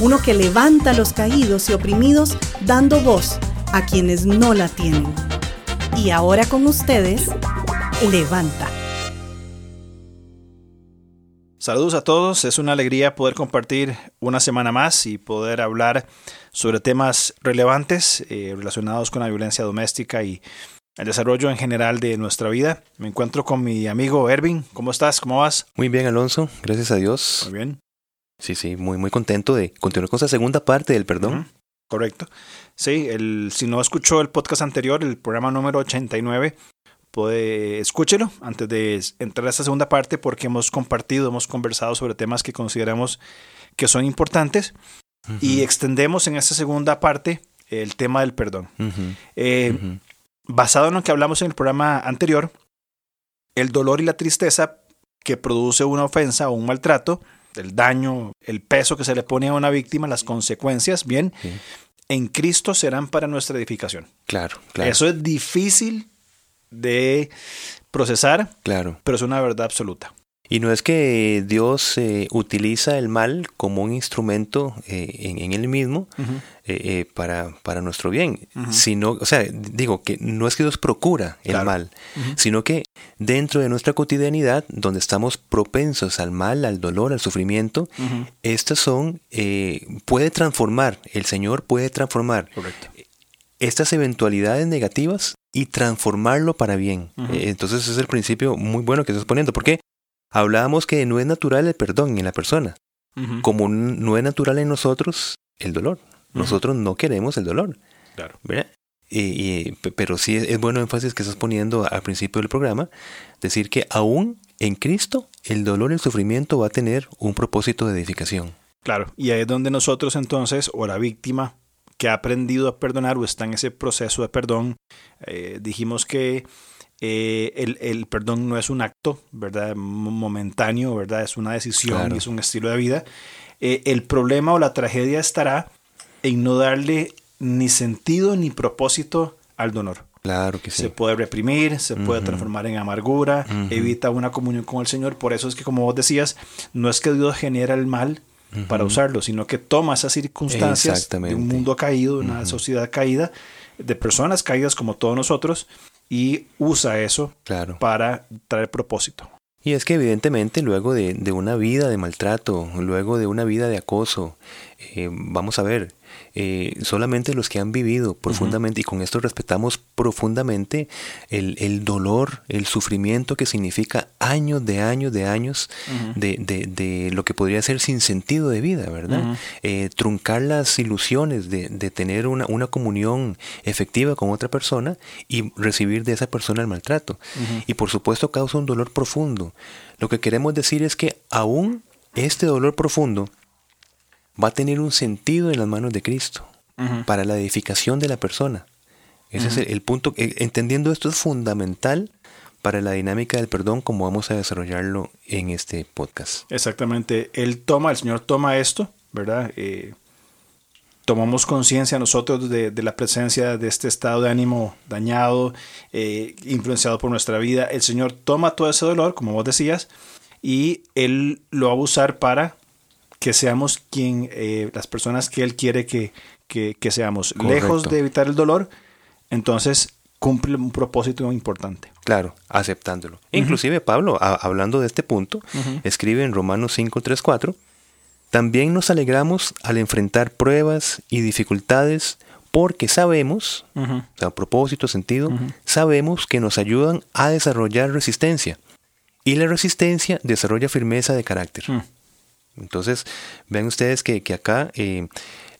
uno que levanta a los caídos y oprimidos dando voz a quienes no la tienen. Y ahora con ustedes, Levanta. Saludos a todos, es una alegría poder compartir una semana más y poder hablar sobre temas relevantes eh, relacionados con la violencia doméstica y el desarrollo en general de nuestra vida. Me encuentro con mi amigo Ervin. ¿Cómo estás? ¿Cómo vas? Muy bien, Alonso. Gracias a Dios. Muy bien. Sí, sí, muy, muy contento de continuar con esa segunda parte del perdón. Correcto. Sí, el, si no escuchó el podcast anterior, el programa número 89, puede escúchelo antes de entrar a esta segunda parte porque hemos compartido, hemos conversado sobre temas que consideramos que son importantes y extendemos en esta segunda parte el tema del perdón. Eh, basado en lo que hablamos en el programa anterior, el dolor y la tristeza que produce una ofensa o un maltrato, el daño, el peso que se le pone a una víctima, las consecuencias, bien, en Cristo serán para nuestra edificación. Claro, claro. Eso es difícil de procesar, claro. pero es una verdad absoluta. Y no es que Dios eh, utiliza el mal como un instrumento eh, en, en, él mismo eh, para, para, nuestro bien, sino, o sea, digo que no es que Dios procura el mal, sino que dentro de nuestra cotidianidad, donde estamos propensos al mal, al dolor, al sufrimiento, estas son, puede transformar, el Señor puede transformar estas eventualidades negativas y transformarlo para bien. Entonces es el principio muy bueno que estás poniendo. ¿Por qué? Hablábamos que no es natural el perdón en la persona, como no es natural en nosotros el dolor. Nosotros no queremos el dolor. Claro. Y, pero sí es, bueno énfasis que estás poniendo al principio del programa, decir que aún en Cristo el dolor y el sufrimiento va a tener un propósito de edificación. Claro, y ahí es donde nosotros entonces, o la víctima que ha aprendido a perdonar o está en ese proceso de perdón, eh, dijimos que eh, el, el, perdón no es un acto, ¿verdad? Momentáneo, ¿verdad? Es una decisión es un estilo de vida. Eh, el problema o la tragedia estará en no darle ni sentido ni propósito al dolor. Claro que sí. Se puede reprimir, se puede transformar en amargura, evita una comunión con el Señor. Por eso es que, como vos decías, no es que Dios genera el mal para usarlo, sino que toma esas circunstancias de un mundo caído, de una sociedad caída, de personas caídas como todos nosotros, y usa eso para traer propósito. Y es que evidentemente luego de, de, una vida de maltrato, luego de una vida de acoso, eh, vamos a ver, eh, solamente los que han vivido profundamente, y con esto respetamos profundamente el, dolor, el sufrimiento que significa años de años de años de, lo que podría ser sin sentido de vida, ¿verdad? Eh, truncar las ilusiones de, tener una, una, comunión efectiva con otra persona y recibir de esa persona el maltrato. Y por supuesto causa un dolor profundo. Lo que queremos decir es que aún este dolor profundo, va a tener un sentido en las manos de Cristo para la edificación de la persona. Ese es el, punto. Eh, entendiendo esto es fundamental para la dinámica del perdón como vamos a desarrollarlo en este podcast. Exactamente. Él toma, el Señor toma esto, ¿verdad? Eh, tomamos conciencia nosotros de, la presencia de este estado de ánimo dañado, eh, influenciado por nuestra vida. El Señor toma todo ese dolor, como vos decías, y Él lo va a usar para que seamos quien, eh, las personas que Él quiere que, que, seamos. Lejos de evitar el dolor, entonces cumple un propósito importante. Claro, aceptándolo. Inclusive Pablo, hablando de este punto, escribe en Romanos 5, 3, 4, también nos alegramos al enfrentar pruebas y dificultades porque sabemos, o sea, propósito, sentido, sabemos que nos ayudan a desarrollar resistencia. Y la resistencia desarrolla firmeza de carácter. Entonces, vean ustedes que, acá eh,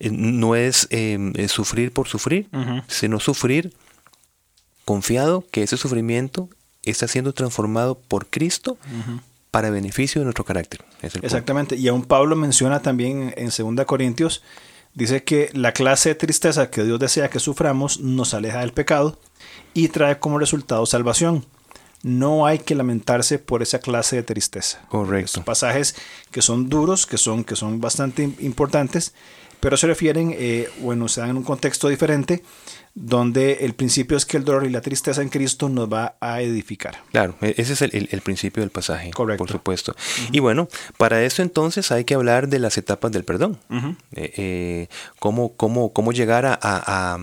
eh, no es eh, sufrir por sufrir, sino sufrir confiado que ese sufrimiento está siendo transformado por Cristo para beneficio de nuestro carácter. Exactamente. Y aún Pablo menciona también en 2 Corintios Dice que la clase de tristeza que Dios desea que suframos nos aleja del pecado y trae como resultado salvación. No hay que lamentarse por esa clase de tristeza. Correcto. Son pasajes que son duros, que son, que son bastante importantes, pero se refieren, eh, bueno, se dan en un contexto diferente, donde el principio es que el dolor y la tristeza en Cristo nos va a edificar. Claro, e-, ese es el, el, principio del pasaje, Correcto. por supuesto. Y bueno, para eso entonces hay que hablar de las etapas del perdón. eh, eh, cómo, cómo, cómo llegar a, a,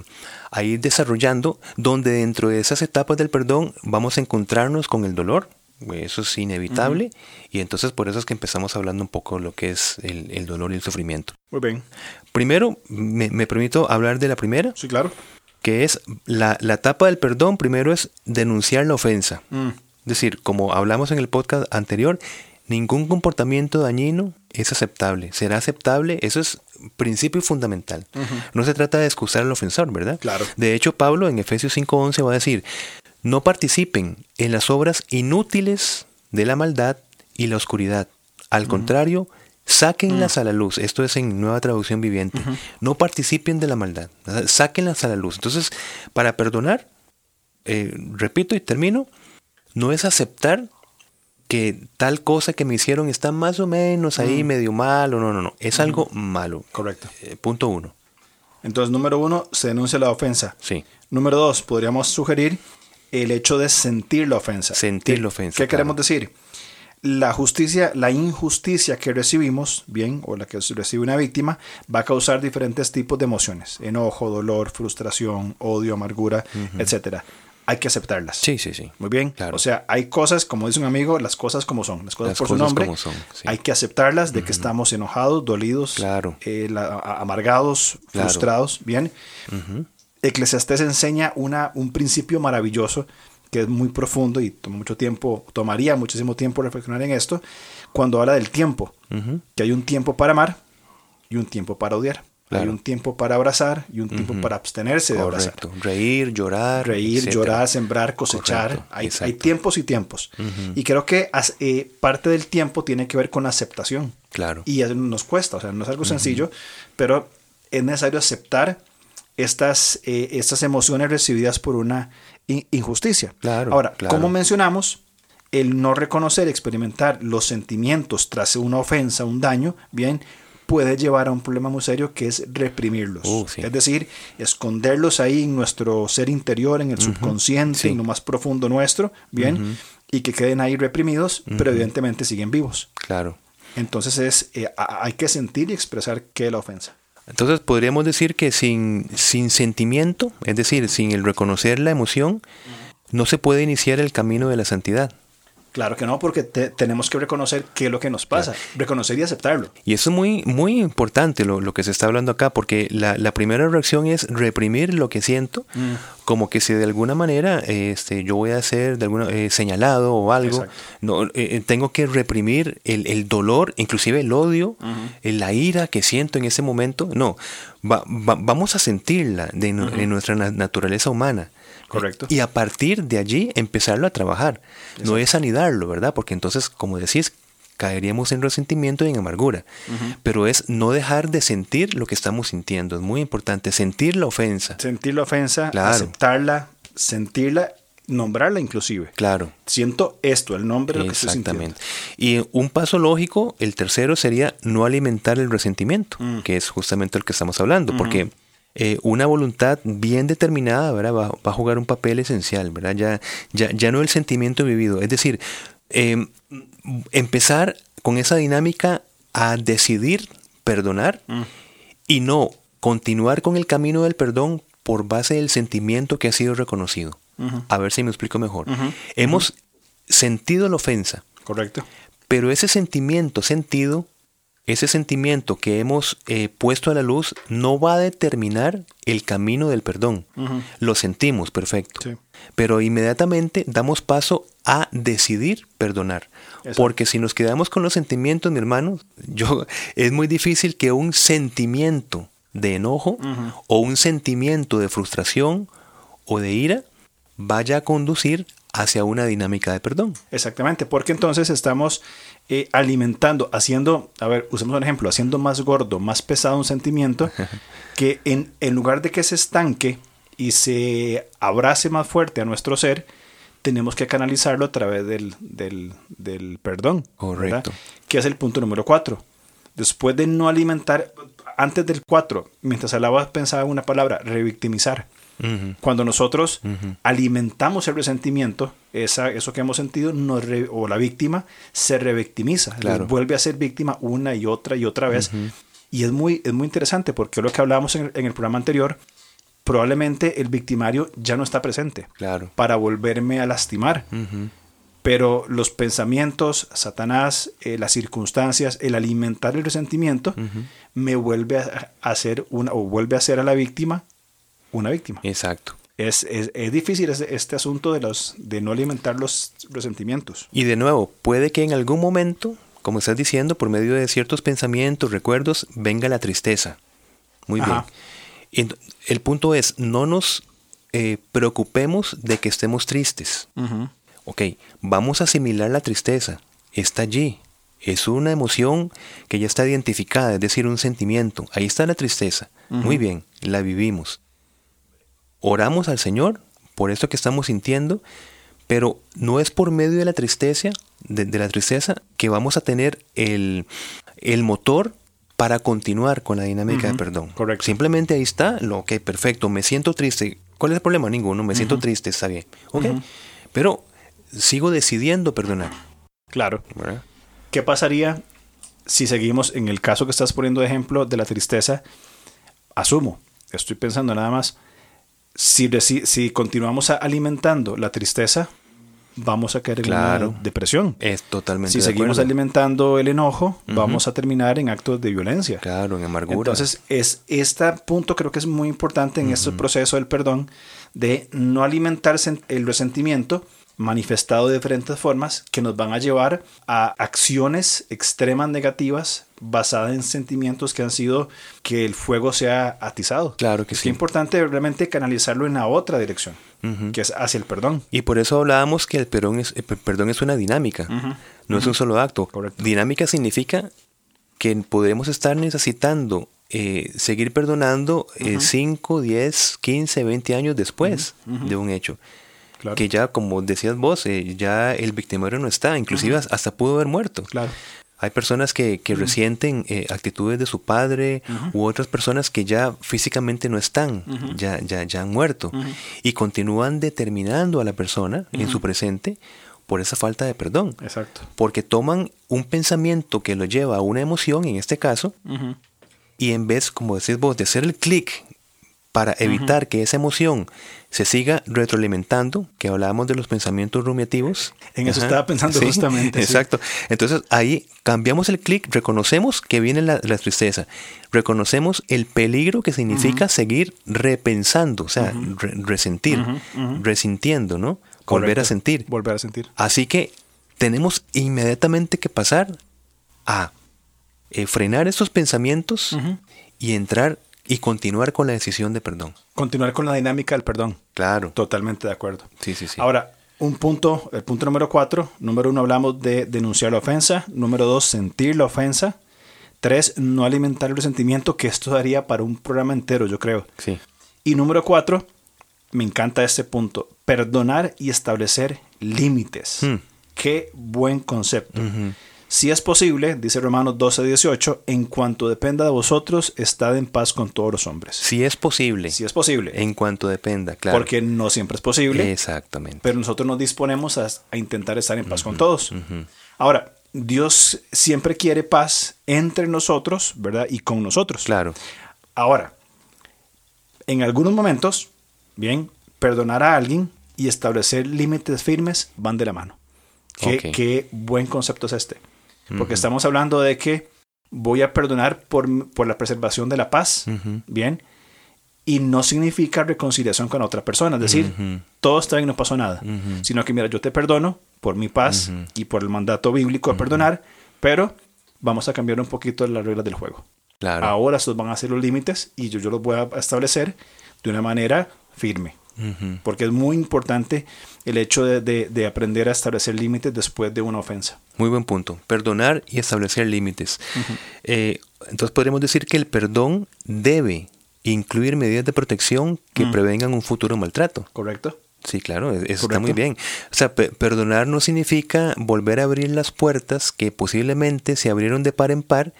a ir desarrollando, donde dentro de esas etapas del perdón vamos a encontrarnos con el dolor, eso es inevitable, y entonces por eso es que empezamos hablando un poco de lo que es el, el dolor y el sufrimiento. Muy bien. Primero, me, me, permito hablar de la primera, Sí, claro. Que es la, la etapa del perdón, primero es denunciar la ofensa. Mm, Es decir, como hablamos en el podcast anterior, ningún comportamiento dañino es aceptable. Será aceptable, eso es principio fundamental. No se trata de excusar al ofensor, ¿verdad? Claro. De hecho, Pablo en Efesios 5:11 va a decir, no participen en las obras inútiles de la maldad y la oscuridad. Al contrario, sáquenlas a la luz. Esto es en nueva traducción viviente. No participen de la maldad. Sáquenlas a la luz. Entonces, para perdonar, eh, repito y termino, no es aceptar que tal cosa que me hicieron está más o menos ahí medio malo. No, no, no. Es algo malo. correcto. Eh, punto uno. Entonces, número uno, se denuncia la ofensa. Sí. Número dos, podríamos sugerir el hecho de sentir la ofensa. Sentir ¿Qué- la ofensa, ¿Qué queremos decir? La justicia, la injusticia que recibimos, bien, o la que recibe una víctima, va a causar diferentes tipos de emociones: enojo, dolor, frustración, odio, amargura, etcétera. Hay que aceptarlas. Sí, sí, sí. Muy bien. Claro. O sea, hay cosas, como dice un amigo, las cosas como son, las cosas Las por su cosas nombre. como son, sí. Hay que aceptarlas de que estamos enojados, dolidos, Claro. eh, la- amargados, Claro. frustrados. Bien. Eclesiastés enseña una, un principio maravilloso que es muy profundo y toma mucho tiempo, tomaría muchísimo tiempo reflexionar en esto, cuando habla del tiempo, que hay un tiempo para amar y un tiempo para odiar. Hay un tiempo para abrazar y un tiempo para abstenerse de abrazar. Reír, llorar. Reír, etcétera. llorar, sembrar, cosechar. Correcto, Hay, hay tiempos y tiempos. Y creo que as- eh, parte del tiempo tiene que ver con la aceptación. Claro. Y nos cuesta, o sea, no es algo sencillo, pero es necesario aceptar estas, eh, estas emociones recibidas por una injusticia. Claro, Ahora, claro. como mencionamos, el no reconocer, experimentar los sentimientos tras una ofensa, un daño, bien, puede llevar a un problema muy serio que es reprimirlos. Uh, sí. Es decir, esconderlos ahí en nuestro ser interior, en el subconsciente, sí. en lo más profundo nuestro, bien, y que queden ahí reprimidos, pero evidentemente siguen vivos. Claro. Entonces es, eh, hay que sentir y expresar qué es la ofensa. Entonces podríamos decir que sin, sin sentimiento, es decir, sin el reconocer la emoción, no se puede iniciar el camino de la santidad. Claro que no, porque te- tenemos que reconocer qué es lo que nos pasa, reconocer y aceptarlo. Y eso es muy, muy importante lo, lo que se está hablando acá, porque la, la primera reacción es reprimir lo que siento, como que si de alguna manera este, yo voy a ser de alguna, eh, señalado o algo, Exacto. no, eh, eh, tengo que reprimir el, el dolor, inclusive el odio, eh, la ira que siento en ese momento. No, va- va- vamos a sentirla de, en nuestra na- naturaleza humana. Correcto. Y a partir de allí empezarlo a trabajar. No es anidarlo, ¿verdad? Porque entonces, como decís, caeríamos en resentimiento y en amargura. Pero es no dejar de sentir lo que estamos sintiendo. Es muy importante sentir la ofensa. Sentir la ofensa, Claro. aceptarla, sentirla, nombrarla inclusive. Claro. Siento esto, el nombre de lo que estoy sintiendo. Exactamente. Y un paso lógico, el tercero sería no alimentar el resentimiento, Mm. que es justamente el que estamos hablando, porque eh, una voluntad bien determinada ¿verdad? Va, va a jugar un papel esencial, ¿verdad? Ya, ya, ya no el sentimiento vivido. Es decir, eh, empezar con esa dinámica a decidir perdonar Mm. y no continuar con el camino del perdón por base del sentimiento que ha sido reconocido. A ver si me explico mejor. Hemos sentido la ofensa, Correcto. pero ese sentimiento sentido, ese sentimiento que hemos eh, puesto a la luz, no va a determinar el camino del perdón. Lo sentimos, perfecto. Sí. Pero inmediatamente damos paso a decidir perdonar. Porque si nos quedamos con los sentimientos, mi hermano, yo, es muy difícil que un sentimiento de enojo o un sentimiento de frustración o de ira vaya a conducir hacia una dinámica de perdón. Exactamente, porque entonces estamos eh, alimentando, haciendo, a ver, usemos un ejemplo, haciendo más gordo, más pesado un sentimiento que en, en lugar de que se estanque y se abrace más fuerte a nuestro ser, tenemos que canalizarlo a través del, del, del perdón. Correcto. Que es el punto número cuatro. Después de no alimentar, antes del cuatro, mientras hablaba pensaba en una palabra, revictimizar. Cuando nosotros alimentamos el resentimiento, esa, eso que hemos sentido, nos o la víctima se revictimiza, vuelve a ser víctima una y otra y otra vez. Y es muy, es muy interesante porque lo que hablábamos en, en el programa anterior, probablemente el victimario ya no está presente claro. para volverme a lastimar. Pero los pensamientos, Satanás, eh, las circunstancias, el alimentar el resentimiento, me vuelve a hacer una, o vuelve a hacer a la víctima una víctima. Exacto. Es, es, es difícil este, este, asunto de, los, de no alimentar los resentimientos. Y de nuevo, puede que en algún momento, como estás diciendo, por medio de ciertos pensamientos, recuerdos, venga la tristeza. Muy bien. Y el punto es, no nos eh, preocupemos de que estemos tristes. Ok, vamos a asimilar la tristeza. Está allí. Es una emoción que ya está identificada, es decir, un sentimiento. Ahí está la tristeza. Muy bien, la vivimos. Oramos al Señor por esto que estamos sintiendo, pero no es por medio de la tristeza, de, la tristeza, que vamos a tener el, el motor para continuar con la dinámica de perdón. Correcto. Simplemente ahí está, lo que perfecto, me siento triste. ¿Cuál es el problema? Ninguno, me siento triste, está bien. Ok. Pero sigo decidiendo perdonar. Claro. ¿Qué pasaría si seguimos en el caso que estás poniendo de ejemplo de la tristeza? Asumo, estoy pensando nada más, si, si continuamos alimentando la tristeza, vamos a caer en una depresión. Es totalmente. Si seguimos alimentando el enojo, vamos a terminar en actos de violencia. Claro, en amargura. Entonces, es este punto creo que es muy importante en este proceso del perdón de no alimentar el resentimiento, manifestado de diferentes formas que nos van a llevar a acciones extremas negativas basadas en sentimientos que han sido que el fuego sea atizado. Claro que es sí. Es importante realmente canalizarlo en la otra dirección, que es hacia el perdón. Y por eso hablábamos que el perdón es, perdón es una dinámica, no es un solo acto. Dinámica significa que podemos estar necesitando eh, seguir perdonando 5, 10, 15, 20 años después de un hecho. Que ya, como decías vos, eh, ya el victimario no está, inclusive hasta pudo haber muerto. Claro. Hay personas que, que resienten eh, actitudes de su padre u otras personas que ya físicamente no están, ya, ya, ya han muerto y continúan determinando a la persona en su presente por esa falta de perdón. Exacto. Porque toman un pensamiento que lo lleva a una emoción, en este caso, y en vez, como decís vos, de hacer el clic para evitar que esa emoción se siga retroalimentando, que hablábamos de los pensamientos rumiativos. En eso estaba pensando justamente. Exacto. Entonces ahí cambiamos el clic, reconocemos que viene la, tristeza, reconocemos el peligro que significa seguir repensando, o sea, resentir, resintiendo, ¿no? Volver a sentir. Volver a sentir. Así que tenemos inmediatamente que pasar a eh, frenar estos pensamientos y entrar y continuar con la decisión de perdón. Continuar con la dinámica del perdón. Claro. Totalmente de acuerdo. Sí, sí, sí. Ahora, un punto, el punto número cuatro. Número uno, hablamos de denunciar la ofensa. Número dos, sentir la ofensa. Tres, no alimentar el resentimiento, que esto daría para un programa entero, yo creo. Sí. Y número cuatro, me encanta este punto, perdonar y establecer límites. Hmm. Qué buen concepto. Si es posible, dice Romanos 12, 18, en cuanto dependa de vosotros, estad en paz con todos los hombres. Si es posible. Si es posible. En cuanto dependa, claro. Porque no siempre es posible. Exactamente. Pero nosotros nos disponemos a, intentar estar en paz con todos. Ahora, Dios siempre quiere paz entre nosotros, ¿verdad? Y con nosotros. Claro. Ahora, en algunos momentos, bien, perdonar a alguien y establecer límites firmes van de la mano. Qué, qué buen concepto es este. Porque estamos hablando de que voy a perdonar por, por la preservación de la paz, ¿bien? Y no significa reconciliación con otra persona, es decir, todo está bien, no pasó nada, sino que mira, yo te perdono por mi paz y por el mandato bíblico de perdonar, pero vamos a cambiar un poquito las reglas del juego. Claro. Ahora estos van a ser los límites y yo, yo los voy a establecer de una manera firme. Porque es muy importante el hecho de, aprender a establecer límites después de una ofensa. Muy buen punto. Perdonar y establecer límites. Eh, entonces podríamos decir que el perdón debe incluir medidas de protección que prevengan un futuro maltrato. Correcto. Sí, claro, eso está muy bien. O sea, perdonar no significa volver a abrir las puertas que posiblemente se abrieron de par en par,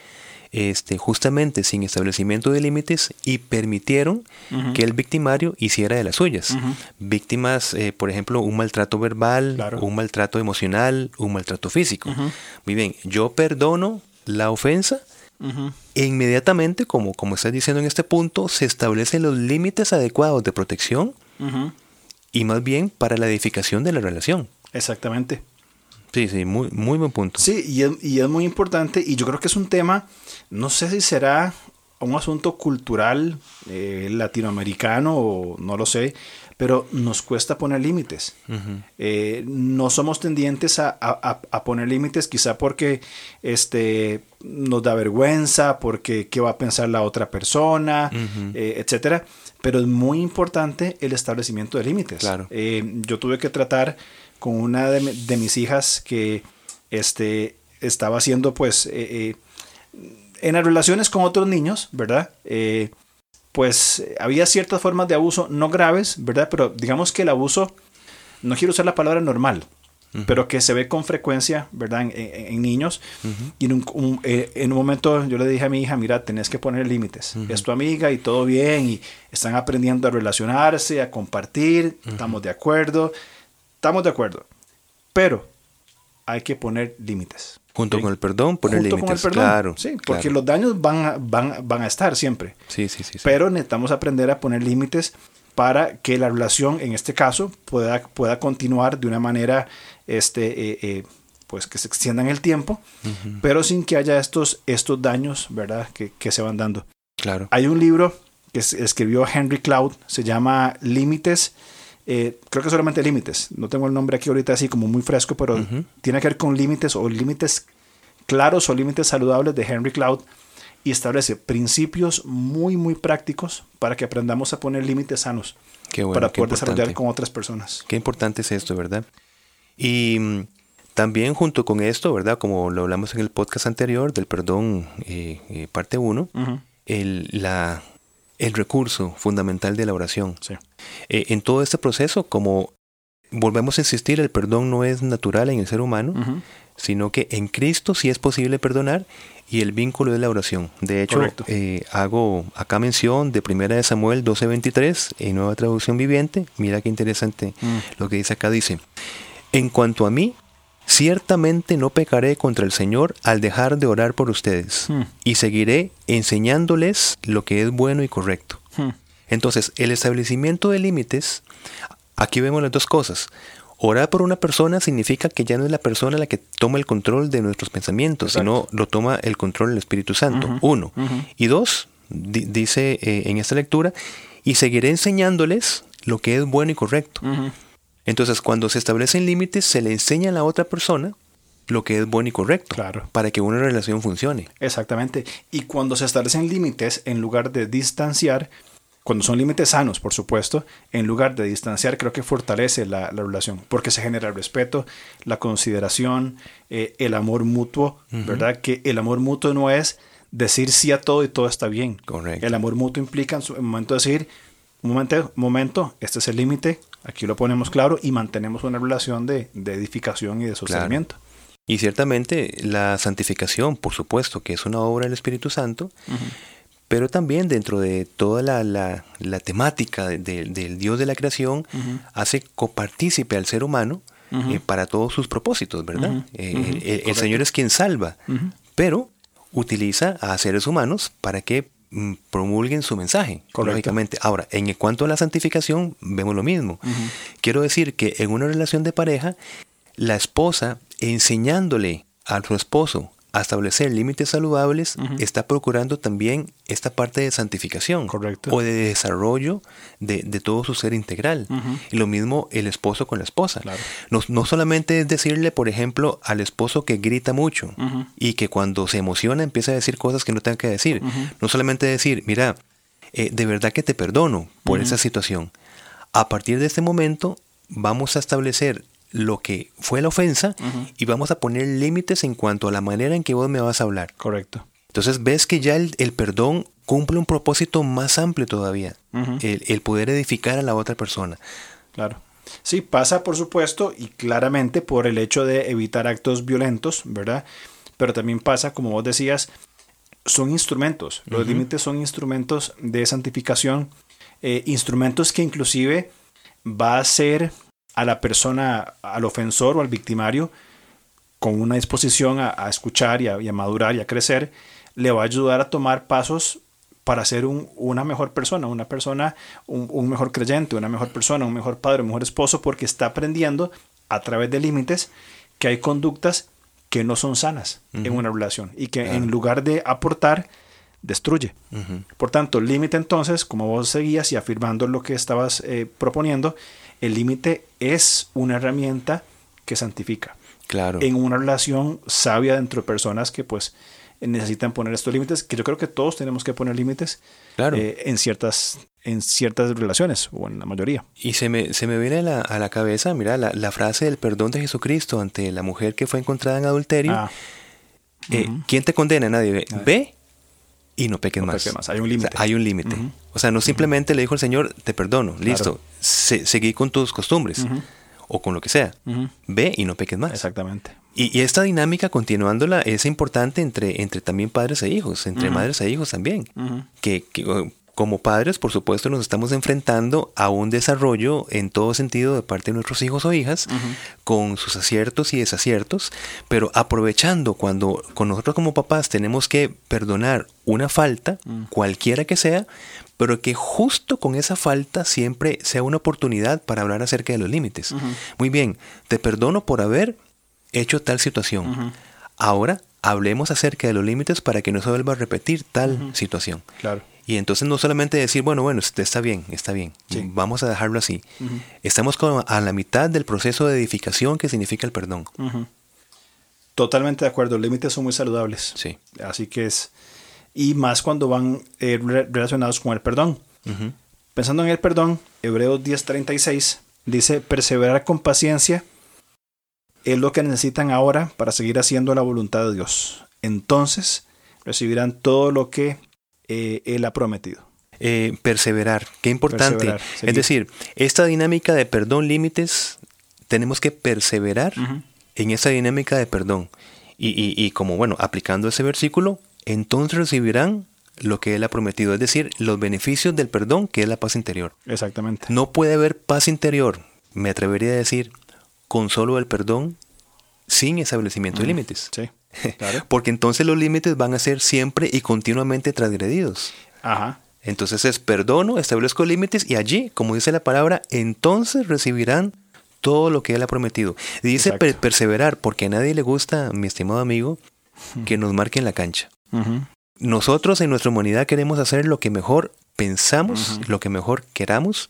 este, justamente sin establecimiento de límites y permitieron que el victimario hiciera de las suyas. Víctimas, eh, por ejemplo, un maltrato verbal, un maltrato emocional, un maltrato físico. Muy bien, yo perdono la ofensa. E inmediatamente, como, como estás diciendo en este punto, se establecen los límites adecuados de protección y más bien para la edificación de la relación. Exactamente. Sí, sí, muy, muy buen punto. Sí, y es, y es muy importante y yo creo que es un tema, no sé si será un asunto cultural eh, latinoamericano o no lo sé, pero nos cuesta poner límites. Eh, no somos tendientes a, a, poner límites quizá porque este, nos da vergüenza, porque qué va a pensar la otra persona, eh, etcétera pero es muy importante el establecimiento de límites. Claro. Eh, yo tuve que tratar con una de, mis hijas que este, estaba haciendo, pues, eh, eh, en las relaciones con otros niños, ¿verdad? pues había ciertas formas de abuso no graves, ¿verdad? Pero digamos que el abuso, no quiero usar la palabra normal, pero que se ve con frecuencia, ¿verdad? En, niños. Y eh, en un, momento yo le dije a mi hija, mira, tenés que poner límites. Es tu amiga y todo bien y están aprendiendo a relacionarse, a compartir, estamos de acuerdo, estamos de acuerdo. Pero hay que poner límites. Junto con el perdón, poner límites. Con el perdón. Claro. Sí, porque los daños van a, van, van a estar siempre. Sí, sí, sí, Pero necesitamos aprender a poner límites para que la relación, en este caso, pueda, pueda continuar de una manera este, eh, eh, pues que se extienda en el tiempo, pero sin que haya estos, estos daños, ¿verdad? Que, que, se van dando. Claro. Hay un libro que escribió Henry Cloud, se llama Límites, eh, creo que solamente Límites, no tengo el nombre aquí ahorita así como muy fresco, pero tiene que ver con límites o límites claros o límites saludables de Henry Cloud y establece principios muy, muy prácticos para que aprendamos a poner límites sanos para poder desarrollar con otras personas. Qué importante es esto, ¿verdad? Y mm, también junto con esto, ¿verdad? Como lo hablamos en el podcast anterior del perdón, eh, eh, parte 1, el, la, el recurso fundamental de la oración. Eh, en todo este proceso, como volvemos a insistir, el perdón no es natural en el ser humano, sino que en Cristo sí es posible perdonar y el vínculo de la oración. De hecho, eh, hago acá mención de Primera de Samuel 12:23 en Nueva Traducción Viviente. Mira qué interesante mm. lo que dice acá. Dice, en cuanto a mí, ciertamente no pecaré contra el Señor al dejar de orar por ustedes mm. y seguiré enseñándoles lo que es bueno y correcto. Mm. Entonces, el establecimiento de límites, aquí vemos las dos cosas. Orar por una persona significa que ya no es la persona la que toma el control de nuestros pensamientos, sino lo toma el control del Espíritu Santo. Uno. Y dos, dice eh, en esta lectura, y seguiré enseñándoles lo que es bueno y correcto. Entonces, cuando se establecen límites, se le enseña a la otra persona lo que es bueno y correcto claro. para que una relación funcione. Exactamente. Y cuando se establecen límites, en lugar de distanciar, cuando son límites sanos, por supuesto, en lugar de distanciar, creo que fortalece la, relación, porque se genera el respeto, la consideración, eh, el amor mutuo, ¿verdad? Que el amor mutuo no es decir sí a todo y todo está bien. Correcto. El amor mutuo implica en su momento decir, un momento, momento, este es el límite, aquí lo ponemos claro y mantenemos una relación de, edificación y de sostenimiento. Y ciertamente la santificación, por supuesto, que es una obra del Espíritu Santo, pero también dentro de toda la, la, temática del Dios de la creación, hace copartícipe al ser humano eh, para todos sus propósitos, ¿verdad? Eh, el, Señor es quien salva, pero utiliza a seres humanos para que mm, promulguen su mensaje, lógicamente. Ahora, en cuanto a la santificación, vemos lo mismo. Quiero decir que en una relación de pareja, la esposa enseñándole a su esposo a establecer límites saludables, está procurando también esta parte de santificación o de desarrollo de, todo su ser integral. Y lo mismo el esposo con la esposa. No, solamente es decirle, por ejemplo, al esposo que grita mucho y que cuando se emociona empieza a decir cosas que no tenga que decir. No solamente decir, mira, eh, de verdad que te perdono por esa situación. a partir de este momento vamos a establecer lo que fue la ofensa y vamos a poner límites en cuanto a la manera en que vos me vas a hablar. Correcto. Entonces ves que ya el, perdón cumple un propósito más amplio todavía, el, el poder edificar a la otra persona. Claro. Sí, pasa por supuesto y claramente por el hecho de evitar actos violentos, ¿verdad? Pero también pasa, como vos decías, son instrumentos. Los límites son instrumentos de santificación, eh, instrumentos que inclusive va a hacer a la persona, al ofensor o al victimario, con una disposición a, escuchar y a, madurar y a crecer, le va a ayudar a tomar pasos para ser una mejor persona, una persona, un, mejor creyente, una mejor persona, un mejor padre, un mejor esposo, porque está aprendiendo a través de límites que hay conductas que no son sanas en una relación y que en lugar de aportar, destruye. Por tanto, límite entonces, como vos seguías y afirmando lo que estabas eh, proponiendo, el límite es una herramienta que santifica. Claro. En una relación sabia dentro de personas que pues necesitan poner estos límites, que yo creo que todos tenemos que poner límites claro. Eh, en, ciertas, en ciertas relaciones, o en la mayoría. Y se me, se me viene a la, cabeza, mira, la, frase del perdón de Jesucristo ante la mujer que fue encontrada en adulterio. Ah. Eh, ¿Quién te condena? Nadie. Ve y no peques, más. Hay un límite. hay un límite. O sea, no simplemente le dijo el Señor, te perdono, listo, seguí con tus costumbres o con lo que sea. Ve y no peques más. Exactamente. Y, esta dinámica, continuándola, es importante entre, entre también padres e hijos, entre madres e hijos también. que, que, como padres, por supuesto, nos estamos enfrentando a un desarrollo en todo sentido de parte de nuestros hijos o hijas, con sus aciertos y desaciertos, pero aprovechando cuando con nosotros como papás tenemos que perdonar una falta, cualquiera que sea, pero que justo con esa falta siempre sea una oportunidad para hablar acerca de los límites. Muy bien, te perdono por haber hecho tal situación. Ahora hablemos acerca de los límites para que no se vuelva a repetir tal situación. Claro. Y entonces no solamente decir, bueno, bueno, está bien, está bien, vamos a dejarlo así. Estamos a la mitad del proceso de edificación que significa el perdón. Totalmente de acuerdo, los límites son muy saludables. Sí. Así que es, y más cuando van eh, relacionados con el perdón. Pensando en el perdón, Hebreos 10:36 dice, perseverar con paciencia es lo que necesitan ahora para seguir haciendo la voluntad de Dios. Entonces recibirán todo lo que eh, Él ha prometido. Eh, perseverar, qué importante. es decir, esta dinámica de perdón límites, tenemos que perseverar en esa dinámica de perdón. Y, como, bueno, aplicando ese versículo, entonces recibirán lo que Él ha prometido, es decir, los beneficios del perdón, que es la paz interior. Exactamente. No puede haber paz interior, me atrevería a decir, con solo el perdón sin establecimiento de límites. Sí. Porque entonces los límites van a ser siempre y continuamente transgredidos. Ajá. Entonces es perdono, establezco límites y allí, como dice la palabra, entonces recibirán todo lo que Él ha prometido. Y dice perseverar, porque a nadie le gusta, mi estimado amigo, que nos marquen la cancha. Nosotros en nuestra humanidad queremos hacer lo que mejor pensamos, lo que mejor queramos,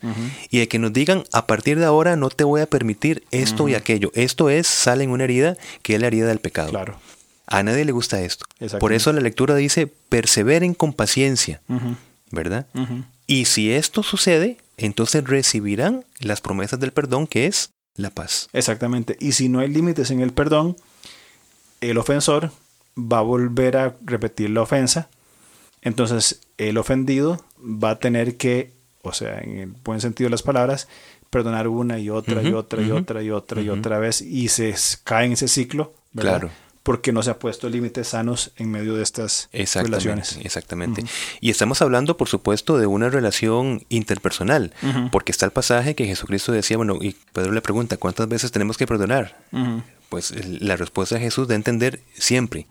y de que nos digan, a partir de ahora no te voy a permitir esto y aquello. Esto es, sale en una herida que es la herida del pecado. Claro. A nadie le gusta esto. Por eso la lectura dice, perseveren con paciencia, ¿verdad? Y si esto sucede, entonces recibirán las promesas del perdón, que es la paz. Exactamente. Y si no hay límites en el perdón, el ofensor va a volver a repetir la ofensa. Entonces el ofendido va a tener que, o sea, en el buen sentido de las palabras, perdonar una y otra y otra y otra y otra y otra vez y se cae en ese ciclo. Claro porque no se ha puesto límites sanos en medio de estas relaciones. Exactamente. Y estamos hablando, por supuesto, de una relación interpersonal, porque está el pasaje que Jesucristo decía, bueno, y Pedro le pregunta, ¿cuántas veces tenemos que perdonar? Pues la respuesta de Jesús a entender siempre.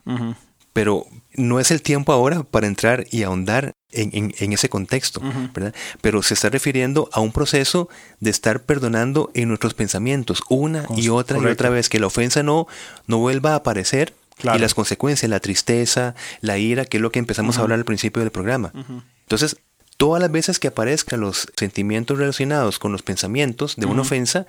Pero no es el tiempo ahora para entrar y ahondar en, ese contexto, ¿verdad? Pero se está refiriendo a un proceso de estar perdonando en nuestros pensamientos una y otra y otra vez, que la ofensa no, no vuelva a aparecer y las consecuencias, la tristeza, la ira, que es lo que empezamos a hablar al principio del programa. Entonces, todas las veces que aparezcan los sentimientos relacionados con los pensamientos de una ofensa,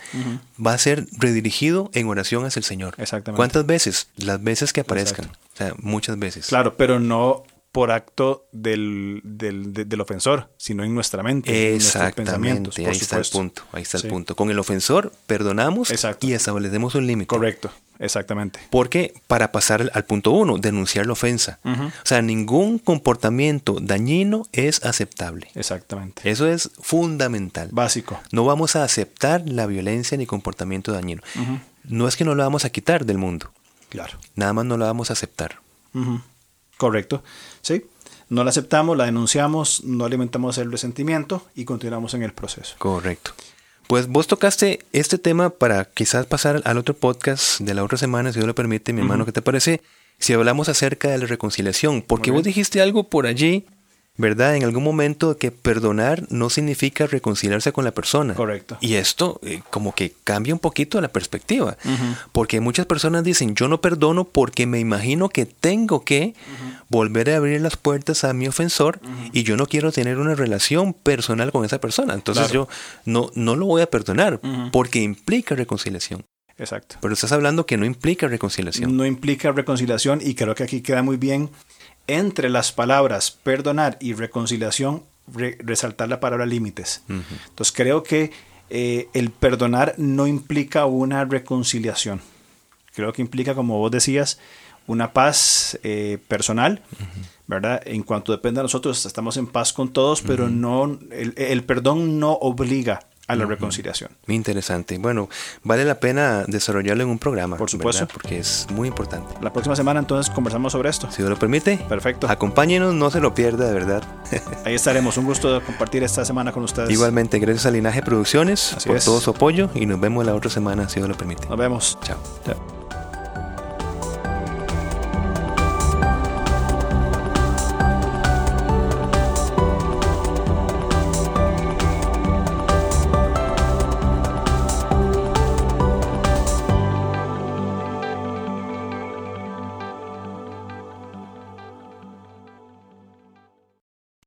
va a ser redirigido en oración hacia el Señor. Exactamente. ¿Cuántas veces? Las veces que aparezcan. O sea, muchas veces. Claro, pero no por acto del, del, del ofensor, sino en nuestra mente. Exactamente, en ahí está el punto, ahí está el punto. Con el ofensor perdonamos y establecemos un límite. Correcto. Exactamente. Porque para pasar al punto uno, denunciar la ofensa. O sea, ningún comportamiento dañino es aceptable. Exactamente. Eso es fundamental. Básico. No vamos a aceptar la violencia ni comportamiento dañino. No es que no lo vamos a quitar del mundo. Claro. Nada más no lo vamos a aceptar. Correcto. Sí. No la aceptamos, la denunciamos, no alimentamos el resentimiento y continuamos en el proceso. Correcto. Pues vos tocaste este tema para quizás pasar al otro podcast de la otra semana, si Dios lo permite, mi hermano, ¿qué te parece? Si hablamos acerca de la reconciliación, porque vos dijiste algo por allí, ¿verdad? En algún momento que perdonar no significa reconciliarse con la persona. Correcto. Y esto eh, como que cambia un poquito la perspectiva, porque muchas personas dicen, yo no perdono porque me imagino que tengo que volver a abrir las puertas a mi ofensor y yo no quiero tener una relación personal con esa persona. Entonces yo no, no lo voy a perdonar porque implica reconciliación. Exacto. Pero estás hablando que no implica reconciliación. No implica reconciliación y creo que aquí queda muy bien entre las palabras perdonar y reconciliación resaltar la palabra límites. Entonces creo que eh, el perdonar no implica una reconciliación. Creo que implica, como vos decías, una paz eh, personal, ¿verdad? En cuanto depende de nosotros, estamos en paz con todos, pero no, el, perdón no obliga a la reconciliación. Muy interesante. Bueno, vale la pena desarrollarlo en un programa. Por supuesto. Porque es muy importante. La próxima semana entonces conversamos sobre esto. Si Dios lo permite. Perfecto. Acompáñenos, no se lo pierda, de verdad. Ahí estaremos. Un gusto compartir esta semana con ustedes. Igualmente, gracias a Linaje Producciones por todo su apoyo y nos vemos la otra semana, si Dios lo permite. Nos vemos. Chao. Chao.